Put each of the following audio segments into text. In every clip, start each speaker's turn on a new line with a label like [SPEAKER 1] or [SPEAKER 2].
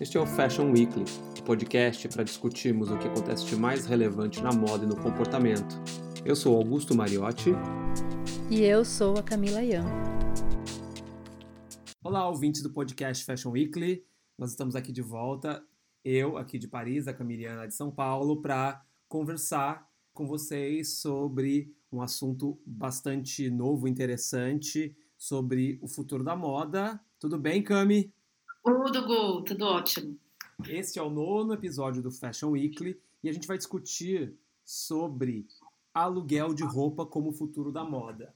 [SPEAKER 1] Este é o Fashion Weekly, o um podcast para discutirmos o que acontece de mais relevante na moda e no comportamento. Eu sou Augusto Mariotti.
[SPEAKER 2] E eu sou a Camila Ian.
[SPEAKER 1] Olá, ouvintes do podcast Fashion Weekly. Nós estamos aqui de volta, eu aqui de Paris, a Camiliana de São Paulo, para conversar com vocês sobre um assunto bastante novo, interessante, sobre o futuro da moda. Tudo bem, Cami?
[SPEAKER 3] Tudo, Gu, tudo ótimo.
[SPEAKER 1] Este é o nono episódio do Fashion Weekly e a gente vai discutir sobre aluguel de roupa como futuro da moda.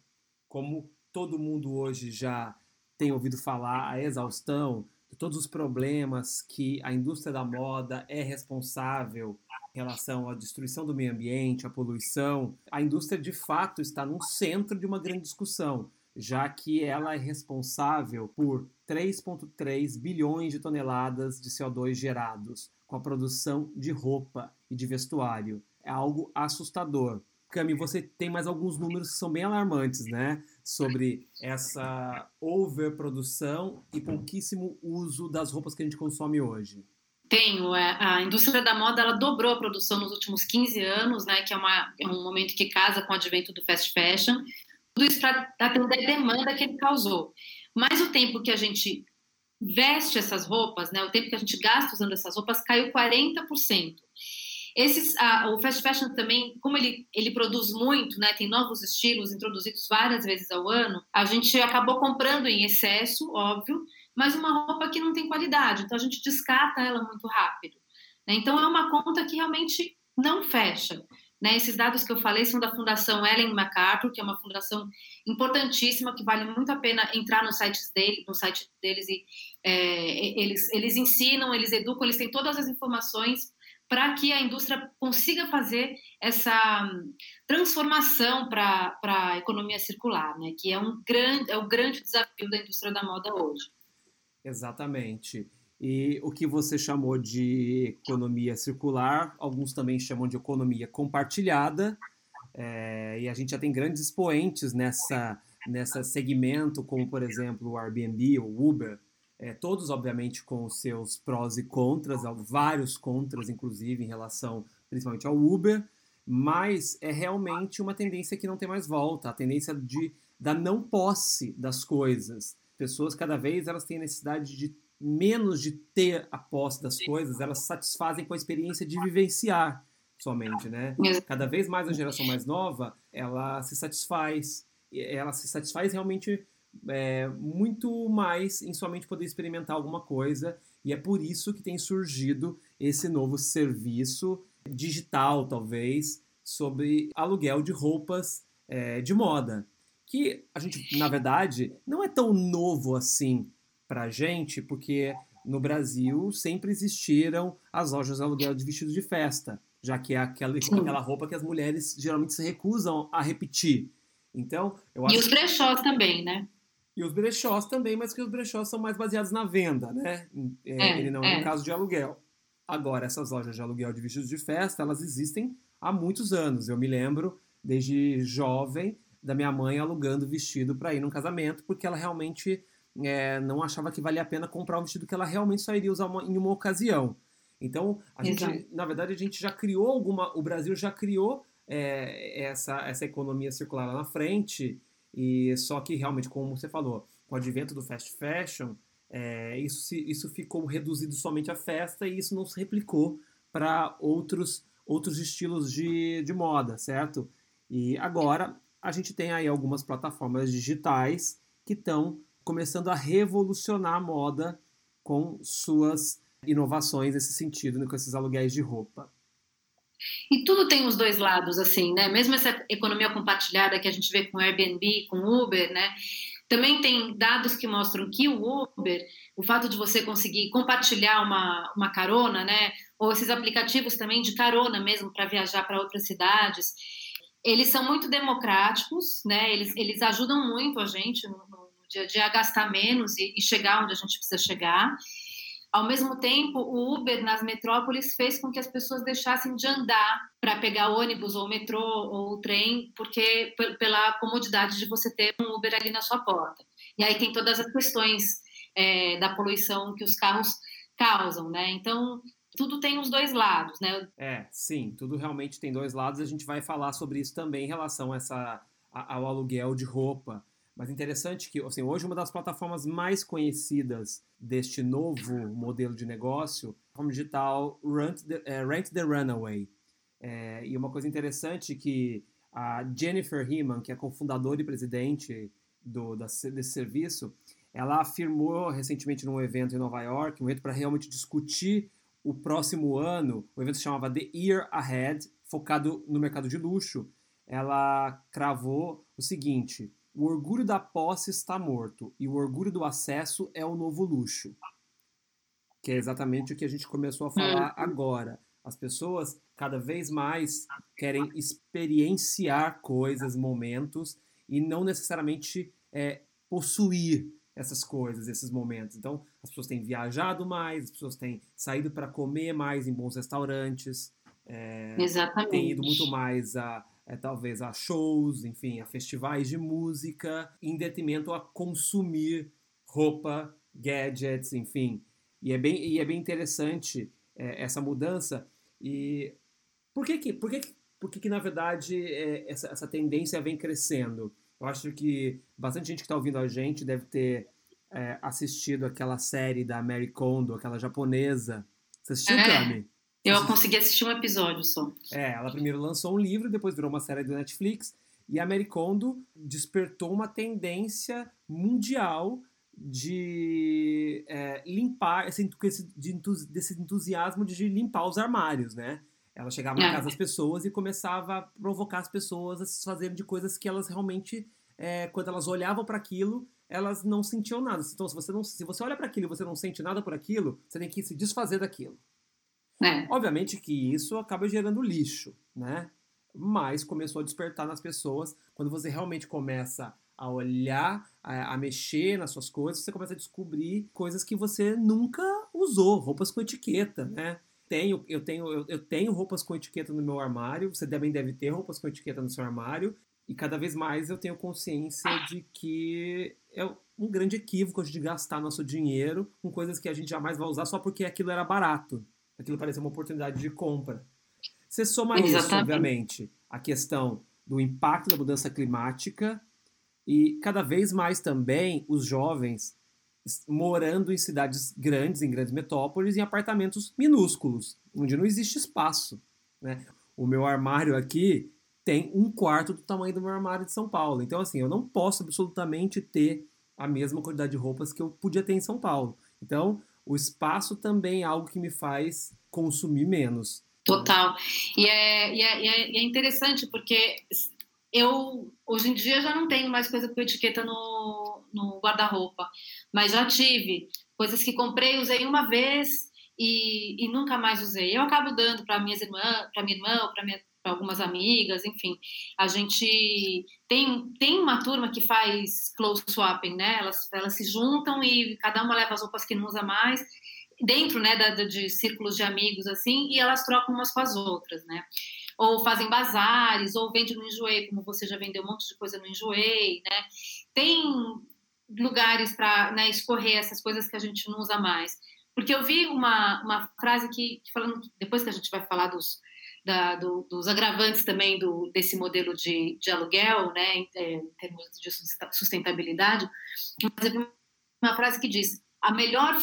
[SPEAKER 1] Como todo mundo hoje já tem ouvido falar a exaustão de todos os problemas que a indústria da moda é responsável em relação à destruição do meio ambiente, à poluição, a indústria de fato está no centro de uma grande discussão já que ela é responsável por 3,3 bilhões de toneladas de CO2 gerados com a produção de roupa e de vestuário. É algo assustador. Cami, você tem mais alguns números que são bem alarmantes, né? Sobre essa overprodução e pouquíssimo uso das roupas que a gente consome hoje.
[SPEAKER 3] Tenho. É, a indústria da moda ela dobrou a produção nos últimos 15 anos, né? Que é, uma, é um momento que casa com o advento do fast fashion tudo isso para atender a demanda que ele causou. Mas o tempo que a gente veste essas roupas, né, o tempo que a gente gasta usando essas roupas, caiu 40%. Esses, ah, o fast fashion também, como ele, ele produz muito, né, tem novos estilos introduzidos várias vezes ao ano, a gente acabou comprando em excesso, óbvio, mas uma roupa que não tem qualidade, então a gente descarta ela muito rápido. Né? Então é uma conta que realmente não fecha. Né? Esses dados que eu falei são da Fundação Ellen MacArthur, que é uma fundação importantíssima, que vale muito a pena entrar no site, dele, no site deles e é, eles, eles ensinam, eles educam, eles têm todas as informações para que a indústria consiga fazer essa transformação para a economia circular, né? que é, um grande, é o grande desafio da indústria da moda hoje.
[SPEAKER 1] Exatamente. E o que você chamou de economia circular, alguns também chamam de economia compartilhada. É, e a gente já tem grandes expoentes nessa, nessa segmento, como por exemplo o Airbnb, o Uber, é, todos obviamente com os seus prós e contras, vários contras inclusive em relação principalmente ao Uber, mas é realmente uma tendência que não tem mais volta, a tendência de, da não posse das coisas. Pessoas cada vez elas têm necessidade de menos de ter a posse das coisas, elas satisfazem com a experiência de vivenciar somente, né? Cada vez mais a geração mais nova, ela se satisfaz, ela se satisfaz realmente é, muito mais em somente poder experimentar alguma coisa, e é por isso que tem surgido esse novo serviço digital, talvez, sobre aluguel de roupas é, de moda. Que a gente, na verdade, não é tão novo assim para a gente, porque no Brasil sempre existiram as lojas de aluguel de vestidos de festa, já que é aquela, aquela roupa que as mulheres geralmente se recusam a repetir. Então, eu acho
[SPEAKER 3] E os brechós também, né?
[SPEAKER 1] E os brechós também, mas que os brechós são mais baseados na venda, né? É, é, ele não é, é um caso de aluguel. Agora, essas lojas de aluguel de vestidos de festa, elas existem há muitos anos. Eu me lembro, desde jovem, da minha mãe alugando vestido para ir num casamento, porque ela realmente é, não achava que valia a pena comprar um vestido que ela realmente só iria usar uma, em uma ocasião. Então, a gente, na verdade, a gente já criou alguma. O Brasil já criou é, essa, essa economia circular lá na frente, e só que realmente, como você falou, com o advento do fast fashion, é, isso, isso ficou reduzido somente à festa e isso não se replicou para outros, outros estilos de, de moda, certo? E agora a gente tem aí algumas plataformas digitais que estão começando a revolucionar a moda com suas inovações nesse sentido, né, com esses aluguéis de roupa.
[SPEAKER 3] E tudo tem os dois lados, assim, né? Mesmo essa economia compartilhada que a gente vê com Airbnb, com Uber, né? Também tem dados que mostram que o Uber, o fato de você conseguir compartilhar uma, uma carona, né? Ou esses aplicativos também de carona mesmo para viajar para outras cidades, eles são muito democráticos, né? Eles, eles ajudam muito a gente no, dia a gastar menos e, e chegar onde a gente precisa chegar. Ao mesmo tempo, o Uber nas metrópoles fez com que as pessoas deixassem de andar para pegar ônibus ou metrô ou trem, porque pela comodidade de você ter um Uber ali na sua porta. E aí tem todas as questões é, da poluição que os carros causam, né? Então, tudo tem os dois lados, né?
[SPEAKER 1] É, sim, tudo realmente tem dois lados. A gente vai falar sobre isso também em relação a essa, ao aluguel de roupa. Mas interessante que, assim, hoje uma das plataformas mais conhecidas deste novo modelo de negócio, como digital Rent the, é, Rent the Runaway. É, e uma coisa interessante que a Jennifer Heeman, que é cofundadora e presidente do, da, desse serviço, ela afirmou recentemente num evento em Nova York, um evento para realmente discutir o próximo ano, o evento se chamava The Year Ahead, focado no mercado de luxo. Ela cravou o seguinte: o orgulho da posse está morto e o orgulho do acesso é o novo luxo. Que é exatamente o que a gente começou a falar uhum. agora. As pessoas cada vez mais querem experienciar coisas, momentos e não necessariamente é, possuir essas coisas, esses momentos. Então, as pessoas têm viajado mais, as pessoas têm saído para comer mais em bons restaurantes,
[SPEAKER 3] é, Exatamente.
[SPEAKER 1] têm ido muito mais a, é, talvez a shows, enfim, a festivais de música, em detrimento a consumir roupa, gadgets, enfim. E é bem, e é bem interessante é, essa mudança. E por que que, por que, por que, que na verdade, é, essa, essa tendência vem crescendo? Eu acho que bastante gente que está ouvindo a gente deve ter é, assistido aquela série da Mary Kondo, aquela japonesa. Você assistiu, é, Cami?
[SPEAKER 3] Eu consegui assistir um episódio só.
[SPEAKER 1] É, ela primeiro lançou um livro, depois virou uma série do Netflix. E a Mary Kondo despertou uma tendência mundial de é, limpar, esse, desse entusiasmo de limpar os armários, né? Ela chegava na é. casa das pessoas e começava a provocar as pessoas a se fazerem de coisas que elas realmente, é, quando elas olhavam para aquilo, elas não sentiam nada. Então, se você, não, se você olha para aquilo e você não sente nada por aquilo, você tem que se desfazer daquilo. É. Obviamente que isso acaba gerando lixo, né? Mas começou a despertar nas pessoas quando você realmente começa a olhar, a, a, mexer nas suas coisas, você começa a descobrir coisas que você nunca usou, roupas com etiqueta, né? tenho, eu tenho, eu, eu tenho roupas com etiqueta no meu armário, você também deve ter roupas com etiqueta no seu armário, e cada vez mais eu tenho consciência de que é um grande equívoco de gastar nosso dinheiro com coisas que a gente jamais vai usar só porque aquilo era barato. Aquilo parecia uma oportunidade de compra. Você soma Exatamente. isso, obviamente, a questão do impacto da mudança climática e cada vez mais também os jovens morando em cidades grandes, em grandes metrópoles, em apartamentos minúsculos, onde não existe espaço. Né? O meu armário aqui tem um quarto do tamanho do meu armário de São Paulo. Então, assim, eu não posso absolutamente ter a mesma quantidade de roupas que eu podia ter em São Paulo. Então, o espaço também é algo que me faz consumir menos.
[SPEAKER 3] Total. E é, e é, e é interessante porque eu hoje em dia já não tenho mais coisa com etiqueta no, no guarda-roupa, mas já tive coisas que comprei, usei uma vez e, e nunca mais usei. Eu acabo dando para minhas irmãs, para minha irmã, para algumas amigas, enfim. A gente tem, tem uma turma que faz clothes swapping, né? Elas, elas se juntam e cada uma leva as roupas que não usa mais dentro, né, da, de círculos de amigos assim, e elas trocam umas com as outras, né? ou fazem bazares, ou vende no Enjoei, como você já vendeu um monte de coisa no Enjoei, né? Tem lugares para né, escorrer essas coisas que a gente não usa mais. Porque eu vi uma, uma frase que, falando, depois que a gente vai falar dos, da, do, dos agravantes também do, desse modelo de, de aluguel, né, em, é, em termos de sustentabilidade, uma frase que diz: a melhor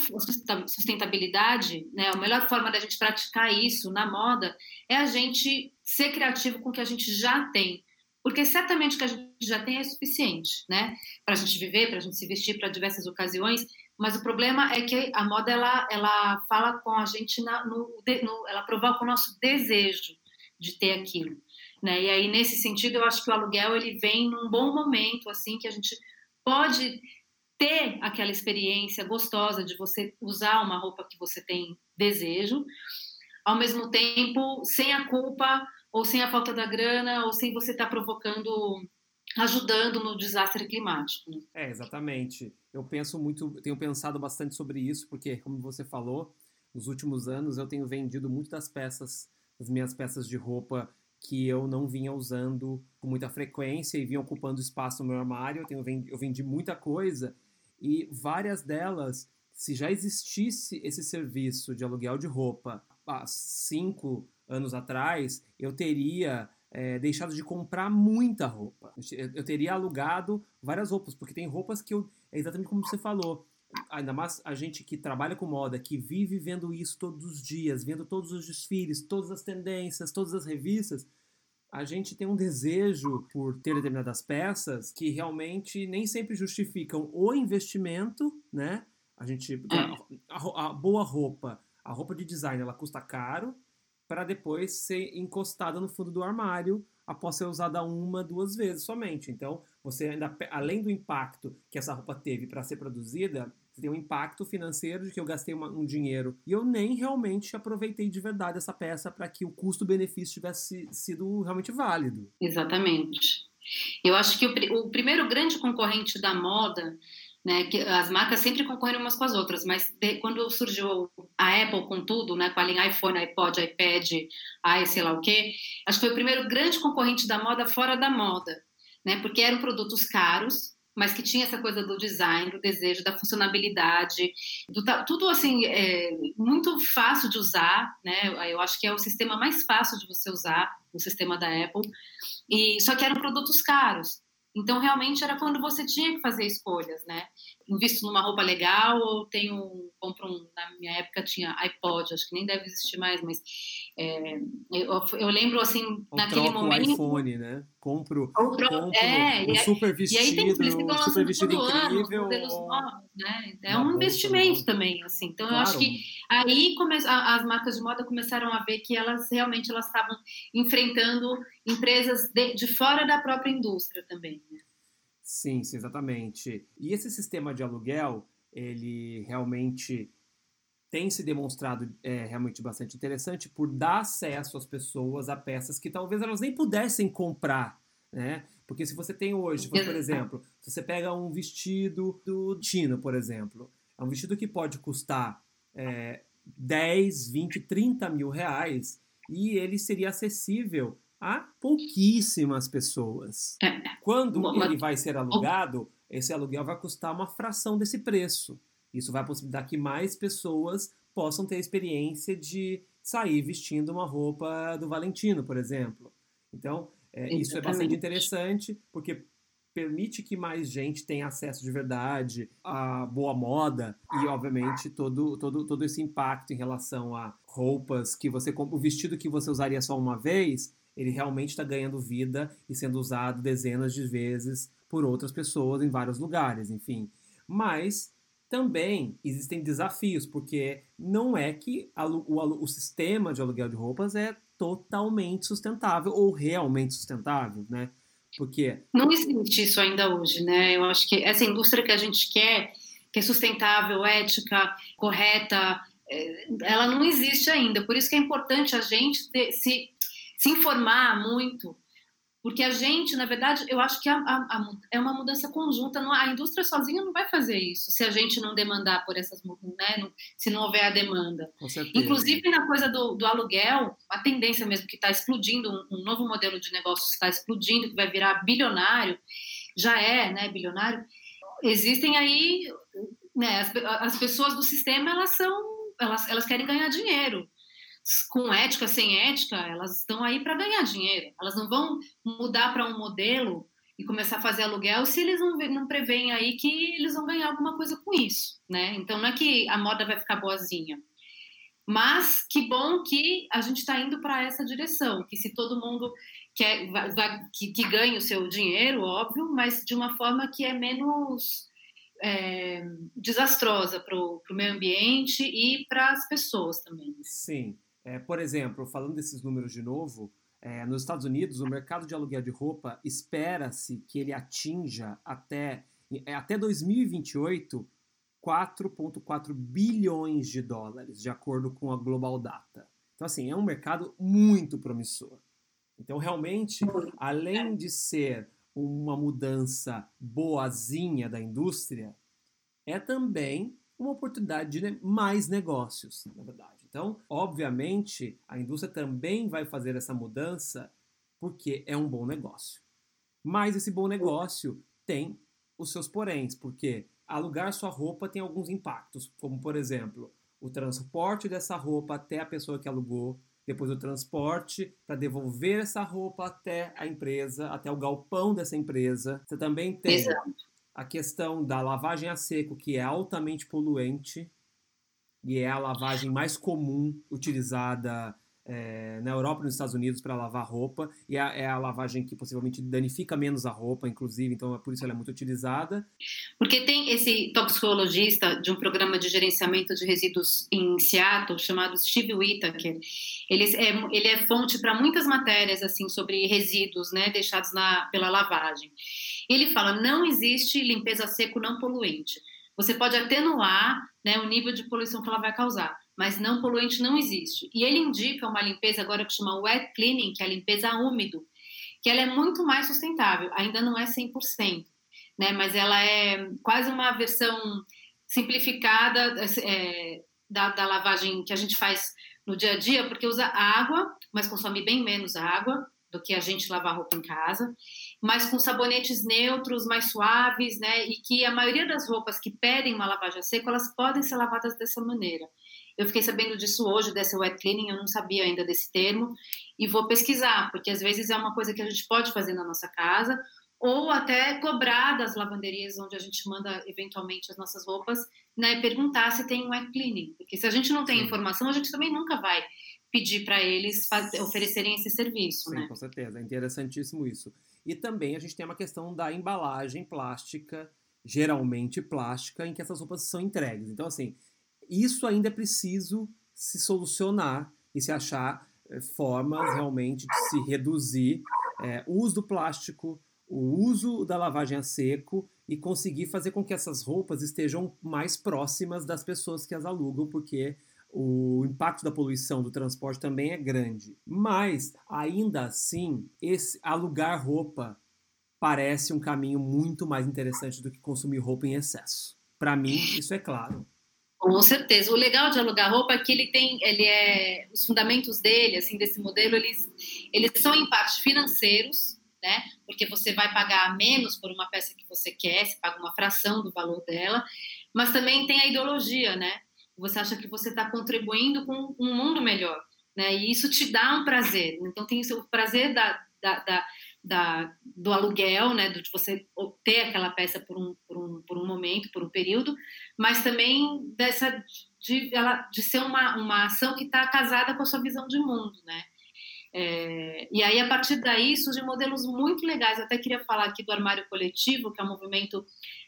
[SPEAKER 3] sustentabilidade, né, a melhor forma da gente praticar isso na moda é a gente ser criativo com o que a gente já tem. Porque certamente o que a gente já tem é suficiente, né? Para a gente viver, para a gente se vestir para diversas ocasiões. Mas o problema é que a moda ela, ela fala com a gente na, no, no, ela provoca o nosso desejo de ter aquilo, né? E aí nesse sentido eu acho que o aluguel ele vem num bom momento assim que a gente pode ter aquela experiência gostosa de você usar uma roupa que você tem desejo, ao mesmo tempo sem a culpa ou sem a falta da grana ou sem você estar tá provocando ajudando no desastre climático. Né?
[SPEAKER 1] É, exatamente. Eu penso muito, tenho pensado bastante sobre isso, porque, como você falou, nos últimos anos eu tenho vendido muito das peças, das minhas peças de roupa que eu não vinha usando com muita frequência e vinha ocupando espaço no meu armário. Eu, tenho, eu vendi muita coisa e várias delas se já existisse esse serviço de aluguel de roupa há cinco anos atrás, eu teria é, deixado de comprar muita roupa. Eu teria alugado várias roupas, porque tem roupas que eu. É exatamente como você falou. Ainda mais a gente que trabalha com moda, que vive vendo isso todos os dias, vendo todos os desfiles, todas as tendências, todas as revistas, a gente tem um desejo por ter determinadas peças que realmente nem sempre justificam o investimento, né? A gente a, a, a boa roupa, a roupa de design, ela custa caro para depois ser encostada no fundo do armário após ser usada uma, duas vezes somente. Então, você ainda além do impacto que essa roupa teve para ser produzida, você tem um impacto financeiro de que eu gastei uma, um dinheiro e eu nem realmente aproveitei de verdade essa peça para que o custo-benefício tivesse sido realmente válido.
[SPEAKER 3] Exatamente. Eu acho que o, o primeiro grande concorrente da moda né, que as marcas sempre concorrem umas com as outras, mas de, quando surgiu a Apple com tudo, né, com a linha iPhone, iPod, iPad, i sei lá o quê, acho que foi o primeiro grande concorrente da moda fora da moda, né, porque eram produtos caros, mas que tinha essa coisa do design, do desejo, da funcionalidade, do, tudo assim é, muito fácil de usar, né? Eu acho que é o sistema mais fácil de você usar, o sistema da Apple. E só que eram produtos caros. Então, realmente era quando você tinha que fazer escolhas, né? Invisto numa roupa legal ou tenho, compro um, na minha época tinha iPod, acho que nem deve existir mais, mas é, eu, eu, lembro assim,
[SPEAKER 1] ou
[SPEAKER 3] naquele momento...
[SPEAKER 1] o iPhone, né? Compro, compro é, um super vestido, e aí tem, um super vestido incrível. Ano, ou... novos,
[SPEAKER 3] né? É um investimento também, assim. Então, claro. eu acho que aí come, as marcas de moda começaram a ver que elas realmente elas estavam enfrentando empresas de, de fora da própria indústria também, né?
[SPEAKER 1] Sim, sim, exatamente. E esse sistema de aluguel, ele realmente tem se demonstrado é, realmente bastante interessante por dar acesso às pessoas a peças que talvez elas nem pudessem comprar, né? Porque se você tem hoje, por exemplo, se você pega um vestido do Tino, por exemplo, é um vestido que pode custar é, 10, 20, 30 mil reais e ele seria acessível a pouquíssimas pessoas. É. Quando ele vai ser alugado, esse aluguel vai custar uma fração desse preço. Isso vai possibilitar que mais pessoas possam ter a experiência de sair vestindo uma roupa do Valentino, por exemplo. Então, é, isso é bastante interessante, porque permite que mais gente tenha acesso de verdade à boa moda e, obviamente, todo, todo, todo esse impacto em relação a roupas que você compra, o vestido que você usaria só uma vez, ele realmente está ganhando vida e sendo usado dezenas de vezes por outras pessoas em vários lugares, enfim. Mas também existem desafios, porque não é que o, o sistema de aluguel de roupas é totalmente sustentável ou realmente sustentável, né? Porque
[SPEAKER 3] não existe isso ainda hoje, né? Eu acho que essa indústria que a gente quer, que é sustentável, ética, correta, é, ela não existe ainda. Por isso que é importante a gente ter, se se informar muito porque a gente, na verdade, eu acho que a, a, a, é uma mudança conjunta. Não, a indústria sozinha não vai fazer isso se a gente não demandar por essas, né, se não houver a demanda. Inclusive na coisa do, do, aluguel, a tendência mesmo que está explodindo, um, um, novo modelo de negócio está explodindo, que vai virar bilionário, já é, né, bilionário. Existem aí, né, as, as pessoas do sistema, elas são, elas, elas querem ganhar dinheiro com ética, sem ética, elas estão aí para ganhar dinheiro. Elas não vão mudar para um modelo e começar a fazer aluguel se eles não, não preveem aí que eles vão ganhar alguma coisa com isso, né? Então não é que a moda vai ficar boazinha. Mas que bom que a gente está indo para essa direção, que se todo mundo quer vai, vai, que, que ganhe o seu dinheiro, óbvio, mas de uma forma que é menos é, desastrosa para o meio ambiente e para as pessoas também.
[SPEAKER 1] Sim. É, por exemplo, falando desses números de novo, é, nos Estados Unidos, o mercado de aluguel de roupa espera-se que ele atinja até, é, até 2028 4,4 bilhões de dólares, de acordo com a Global Data. Então, assim, é um mercado muito promissor. Então, realmente, além de ser uma mudança boazinha da indústria, é também uma oportunidade de mais negócios, na verdade. Então, obviamente, a indústria também vai fazer essa mudança porque é um bom negócio. Mas esse bom negócio tem os seus poréns, porque alugar sua roupa tem alguns impactos, como por exemplo, o transporte dessa roupa até a pessoa que alugou, depois o transporte para devolver essa roupa até a empresa, até o galpão dessa empresa. Você também tem Exato. A questão da lavagem a seco, que é altamente poluente e é a lavagem mais comum utilizada é, na Europa e nos Estados Unidos para lavar roupa, e é, é a lavagem que possivelmente danifica menos a roupa, inclusive, então é por isso ela é muito utilizada.
[SPEAKER 3] Porque tem esse toxicologista de um programa de gerenciamento de resíduos em Seattle, chamado Steve Whittaker, ele é, ele é fonte para muitas matérias assim sobre resíduos né, deixados na, pela lavagem. Ele fala, não existe limpeza seco não poluente. Você pode atenuar né, o nível de poluição que ela vai causar, mas não poluente não existe. E ele indica uma limpeza agora que chama wet cleaning, que é a limpeza úmido, que ela é muito mais sustentável, ainda não é 100%, né, mas ela é quase uma versão simplificada é, da, da lavagem que a gente faz no dia a dia, porque usa água, mas consome bem menos água do que a gente lavar roupa em casa, mas com sabonetes neutros, mais suaves, né? E que a maioria das roupas que pedem uma lavagem a seco, elas podem ser lavadas dessa maneira. Eu fiquei sabendo disso hoje, dessa wet cleaning, eu não sabia ainda desse termo, e vou pesquisar, porque às vezes é uma coisa que a gente pode fazer na nossa casa, ou até cobrar das lavanderias onde a gente manda eventualmente as nossas roupas, né, perguntar se tem um wet cleaning, porque se a gente não tem Sim. informação, a gente também nunca vai pedir para eles fazer, oferecerem esse serviço,
[SPEAKER 1] Sim,
[SPEAKER 3] né?
[SPEAKER 1] com certeza, é interessantíssimo isso. E também a gente tem uma questão da embalagem plástica, geralmente plástica, em que essas roupas são entregues. Então, assim, isso ainda é preciso se solucionar e se achar é, formas realmente de se reduzir é, o uso do plástico, o uso da lavagem a seco e conseguir fazer com que essas roupas estejam mais próximas das pessoas que as alugam, porque o impacto da poluição do transporte também é grande. Mas, ainda assim, esse alugar roupa parece um caminho muito mais interessante do que consumir roupa em excesso. Para mim, isso é claro.
[SPEAKER 3] Com certeza. O legal de alugar roupa é que ele tem, ele é, os fundamentos dele, assim, desse modelo, eles, eles são em parte financeiros, né? Porque você vai pagar menos por uma peça que você quer, você paga uma fração do valor dela, mas também tem a ideologia, né? Você acha que você está contribuindo com um mundo melhor, né? E isso te dá um prazer. Então tem o prazer da, da, da da, do aluguel, né, de você ter aquela peça por um, por um, por um momento, por um período, mas também dessa de, ela, de ser uma, uma ação que está casada com a sua visão de mundo, né? É, e aí, a partir daí, surgem modelos muito legais. Eu até queria falar aqui do Armário Coletivo, que é um movimento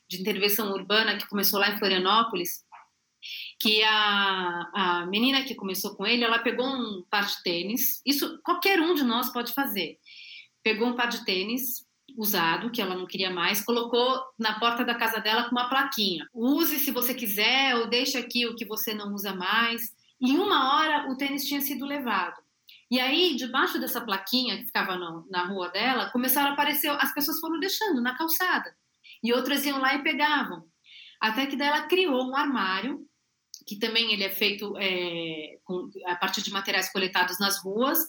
[SPEAKER 3] de intervenção urbana que começou lá em Florianópolis, que a, a menina que começou com ele, ela pegou um par de tênis, isso qualquer um de nós pode fazer pegou um par de tênis usado, que ela não queria mais, colocou na porta da casa dela com uma plaquinha. Use se você quiser, ou deixe aqui o que você não usa mais. Em uma hora, o tênis tinha sido levado. E aí, debaixo dessa plaquinha que ficava na rua dela, começaram a aparecer, as pessoas foram deixando na calçada. E outras iam lá e pegavam. Até que daí ela criou um armário, que também ele é feito é, com, a partir de materiais coletados nas ruas,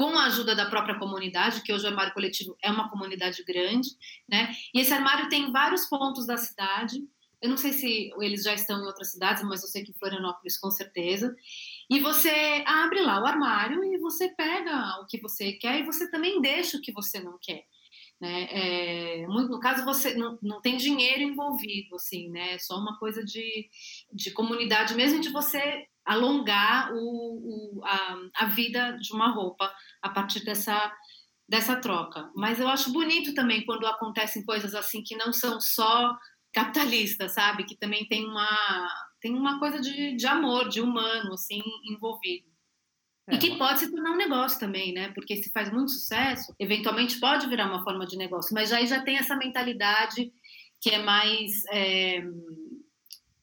[SPEAKER 3] com a ajuda da própria comunidade, que hoje o armário coletivo é uma comunidade grande, né? E esse armário tem vários pontos da cidade. Eu não sei se eles já estão em outras cidades, mas eu sei que em Florianópolis com certeza. E você abre lá o armário e você pega o que você quer e você também deixa o que você não quer. Né? É, no caso, você não, não tem dinheiro envolvido, assim, né? É só uma coisa de, de comunidade mesmo, de você alongar o, o, a, a vida de uma roupa a partir dessa, dessa troca. Mas eu acho bonito também quando acontecem coisas assim que não são só capitalistas, sabe? Que também tem uma, tem uma coisa de, de amor, de humano, assim, envolvido. É, e que pode se tornar um negócio também, né? Porque se faz muito sucesso, eventualmente pode virar uma forma de negócio. Mas aí já tem essa mentalidade que é mais... É,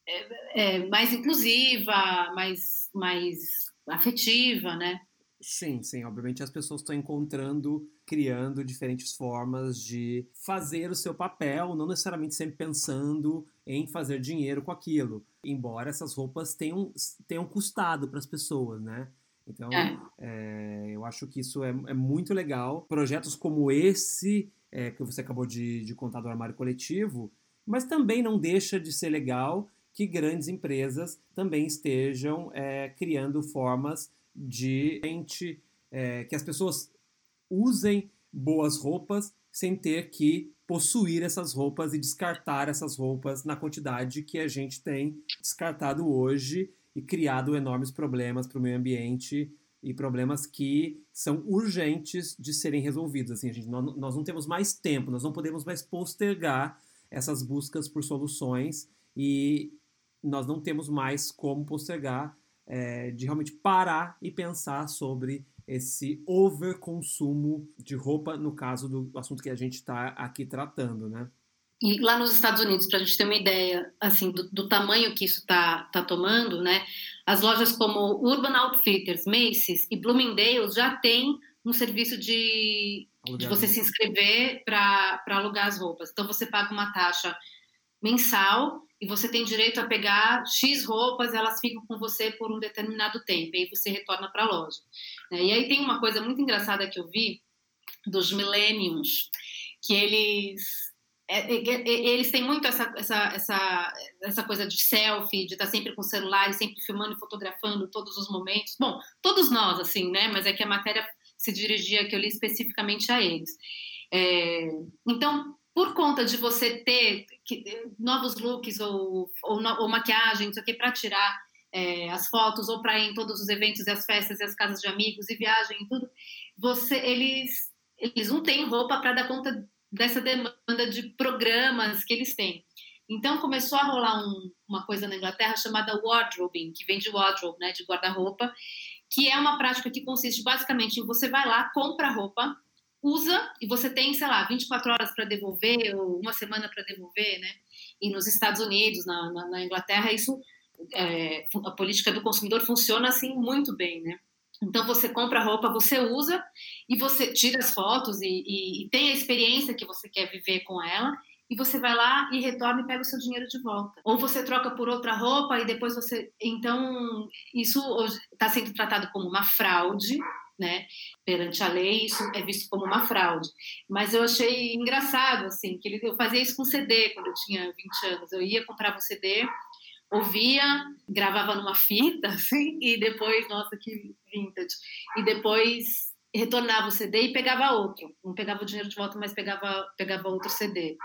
[SPEAKER 3] é, é, mais inclusiva, mais, mais afetiva, né?
[SPEAKER 1] Sim, sim. Obviamente as pessoas estão encontrando, criando diferentes formas de fazer o seu papel, não necessariamente sempre pensando em fazer dinheiro com aquilo. Embora essas roupas tenham, tenham custado para as pessoas, né? Então, é. É, eu acho que isso é, é muito legal. Projetos como esse, é, que você acabou de, de contar do armário coletivo, mas também não deixa de ser legal que grandes empresas também estejam é, criando formas de é, que as pessoas usem boas roupas sem ter que possuir essas roupas e descartar essas roupas na quantidade que a gente tem descartado hoje e criado enormes problemas para o meio ambiente e problemas que são urgentes de serem resolvidos. Assim, gente, nós não temos mais tempo, nós não podemos mais postergar essas buscas por soluções e nós não temos mais como postergar é, de realmente parar e pensar sobre esse overconsumo de roupa, no caso do assunto que a gente está aqui tratando, né?
[SPEAKER 3] E lá nos Estados Unidos, para a gente ter uma ideia assim do, do tamanho que isso está tá tomando, né? As lojas como Urban Outfitters, Macy's e Bloomingdale's já têm um serviço de, de você se inscrever para alugar as roupas. Então você paga uma taxa mensal e você tem direito a pegar X roupas, elas ficam com você por um determinado tempo, e aí você retorna para a loja. Né? E aí tem uma coisa muito engraçada que eu vi dos millennials, que eles é, é, é, eles têm muito essa, essa, essa, essa coisa de selfie, de estar sempre com o celular, sempre filmando e fotografando todos os momentos. Bom, todos nós, assim, né? Mas é que a matéria se dirigia, que eu li especificamente a eles. É, então, por conta de você ter novos looks ou, ou, ou maquiagem, não sei o que, para tirar é, as fotos ou para ir em todos os eventos e as festas e as casas de amigos e viagem e tudo, você, eles, eles não têm roupa para dar conta dessa demanda de programas que eles têm. Então começou a rolar um, uma coisa na Inglaterra chamada wardrobing, que vem de wardrobe, né, de guarda-roupa, que é uma prática que consiste basicamente em você vai lá, compra roupa, usa e você tem, sei lá, 24 horas para devolver ou uma semana para devolver, né? E nos Estados Unidos, na, na, na Inglaterra, isso é, a política do consumidor funciona assim muito bem, né? Então você compra roupa, você usa e você tira as fotos e, e, e, tem a experiência que você quer viver com ela e você vai lá e retorna e pega o seu dinheiro de volta. Ou você troca por outra roupa e depois você. Então isso está sendo tratado como uma fraude né? Perante a lei, isso é visto como uma fraude. Mas eu achei engraçado, assim, que ele, eu fazia isso com CD quando eu tinha 20 anos. Eu ia, comprava o CD, ouvia, gravava numa fita, assim, e depois, nossa, que vintage. E depois retornava o CD e pegava outro. Não pegava o dinheiro de volta, mas pegava, pegava outro CD.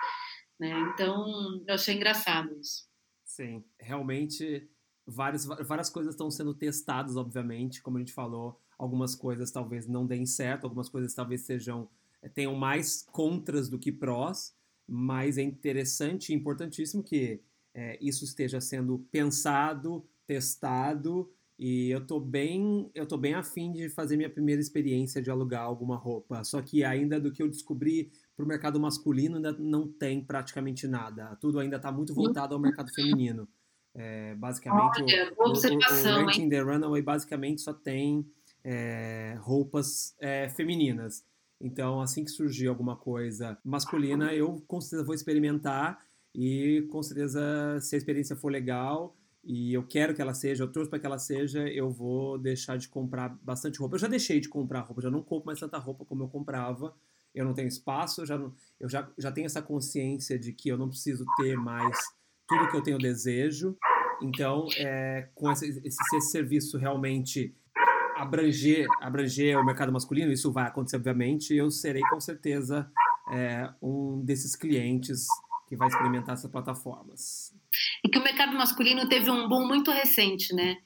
[SPEAKER 3] Né? Então, eu achei engraçado isso.
[SPEAKER 1] Sim, realmente várias, várias coisas estão sendo testadas, obviamente, como a gente falou algumas coisas talvez não deem certo, algumas coisas talvez sejam eh, tenham mais contras do que prós, mas é interessante e importantíssimo que é, isso esteja sendo pensado, testado e eu tô bem, eu tô bem afim de fazer minha primeira experiência de alugar alguma roupa. Só que ainda do que eu descobri para o mercado masculino ainda não tem praticamente nada. Tudo ainda está muito voltado ao mercado feminino. É, basicamente, Olha, o, o, o, o Renting the Runaway basicamente só tem é, roupas é, femininas. Então, assim que surgir alguma coisa masculina, eu com certeza vou experimentar e com certeza, se a experiência for legal e eu quero que ela seja, eu trouxe para que ela seja, eu vou deixar de comprar bastante roupa. Eu já deixei de comprar roupa, já não compro mais tanta roupa como eu comprava. Eu não tenho espaço, eu já, eu já, já tenho essa consciência de que eu não preciso ter mais tudo que eu tenho desejo. Então, é, com esse, esse, esse serviço realmente abranger, abranger o mercado masculino, isso vai acontecer, obviamente, eu serei com certeza é, um desses clientes que vai experimentar essas plataformas.
[SPEAKER 3] E que o mercado masculino teve um boom muito recente, né?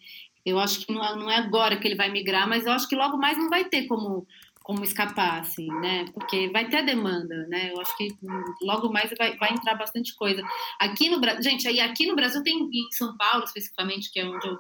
[SPEAKER 3] Eu acho que não é, não é agora que ele vai migrar, mas eu acho que logo mais não vai ter como como escapar, assim, né? Porque vai ter demanda, né? Eu acho que logo mais vai, vai entrar bastante coisa. Aqui no Brasil, gente, aí aqui no Brasil tem em São Paulo especificamente, que é onde eu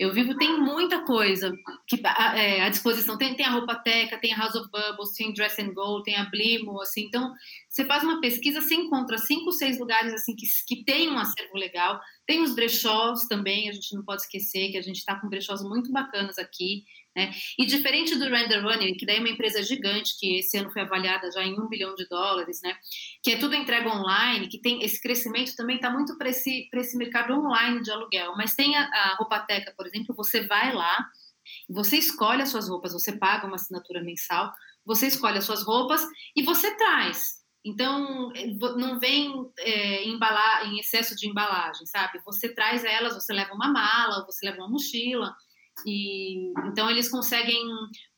[SPEAKER 3] eu vivo, tem muita coisa que é, à disposição. Tem, tem a Roupa Teca, tem a House of Bubbles, tem Dress and Go, tem a Blimo, assim. Então, você faz uma pesquisa, você encontra cinco, seis lugares assim que, que tem um acervo legal. Tem os brechós também, a gente não pode esquecer que a gente está com brechós muito bacanas aqui. Né? E diferente do Render Running, que daí é uma empresa gigante, que esse ano foi avaliada já em um bilhão de dólares, né? que é tudo entrega online, que tem esse crescimento também está muito para esse, esse mercado online de aluguel. Mas tem a, a Roupateca, por exemplo, você vai lá, você escolhe as suas roupas, você paga uma assinatura mensal, você escolhe as suas roupas e você traz. Então, não vem é, embalar em excesso de embalagem, sabe? Você traz elas, você leva uma mala, você leva uma mochila, e então eles conseguem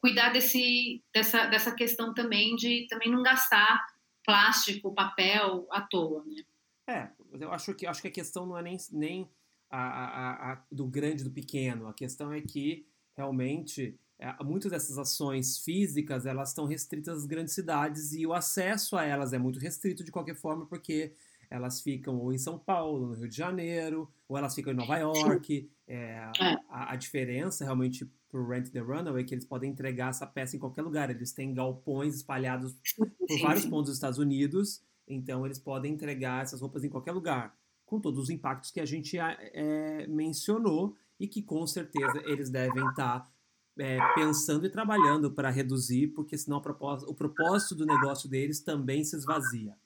[SPEAKER 3] cuidar desse, dessa, dessa questão também de também não gastar plástico, papel à toa, né?
[SPEAKER 1] É, eu acho que acho que a questão não é nem, nem a, a, a, do grande do pequeno. A questão é que realmente é, muitas dessas ações físicas elas estão restritas às grandes cidades e o acesso a elas é muito restrito de qualquer forma porque elas ficam ou em São Paulo, no Rio de Janeiro, ou elas ficam em Nova York. É, é, a, a, diferença realmente para o Rent the Runaway é que eles podem entregar essa peça em qualquer lugar. Eles têm galpões espalhados por vários pontos dos Estados Unidos, então eles podem entregar essas roupas em qualquer lugar, com todos os impactos que a gente é, mencionou e que com certeza eles devem estar tá é, pensando e trabalhando para reduzir, porque senão o propósito do negócio deles também se esvazia.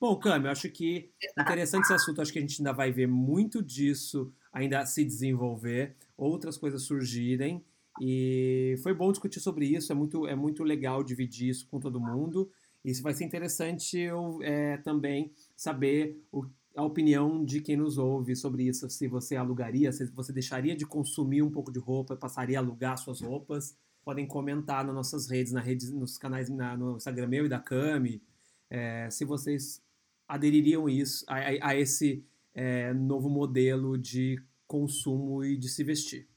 [SPEAKER 1] Bom, Cami, eu acho que interessante esse assunto, acho que a gente ainda vai ver muito disso ainda se desenvolver, outras coisas surgirem, e foi bom discutir sobre isso, é muito, é muito legal dividir isso com todo mundo, isso vai ser interessante eu é, também saber o a opinião de quem nos ouve sobre isso, se você alugaria, se você deixaria de consumir um pouco de roupa, passaria a alugar suas roupas. Podem comentar nas nossas redes, na rede, nos canais na, no Instagram meu e da Cami, é, se vocês adeririam isso, a, a esse é, novo modelo de consumo e de se vestir.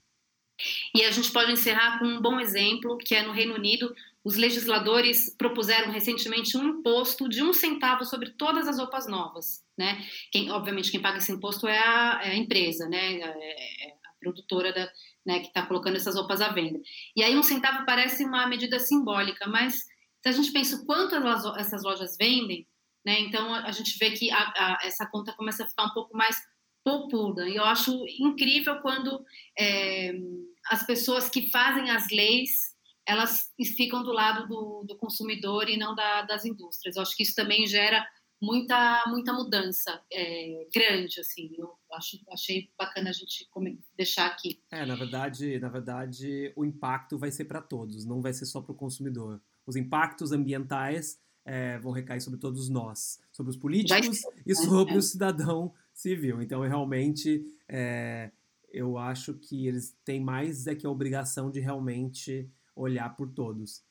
[SPEAKER 3] E a gente pode encerrar com um bom exemplo, que é no Reino Unido, os legisladores propuseram recentemente um imposto de um centavo sobre todas as roupas novas, né? Quem, obviamente, quem paga esse imposto é a, é a empresa, né? É, é a produtora da, né, que está colocando essas roupas à venda. E aí um centavo parece uma medida simbólica, mas se a gente pensa o quanto essas lojas vendem, né? Então a, gente vê que a, a, essa conta começa a ficar um pouco mais popuda. E eu acho incrível quando é, as pessoas que fazem as leis elas ficam do lado do, do consumidor e não da, das indústrias. Eu acho que isso também gera muita muita mudança é, grande assim eu acho achei bacana a gente deixar aqui
[SPEAKER 1] é na verdade na verdade o impacto vai ser para todos não vai ser só para o consumidor os impactos ambientais é, vão recair sobre todos nós sobre os políticos e né? sobre é. o cidadão civil então realmente é, eu acho que eles têm mais é que a obrigação de realmente olhar por todos.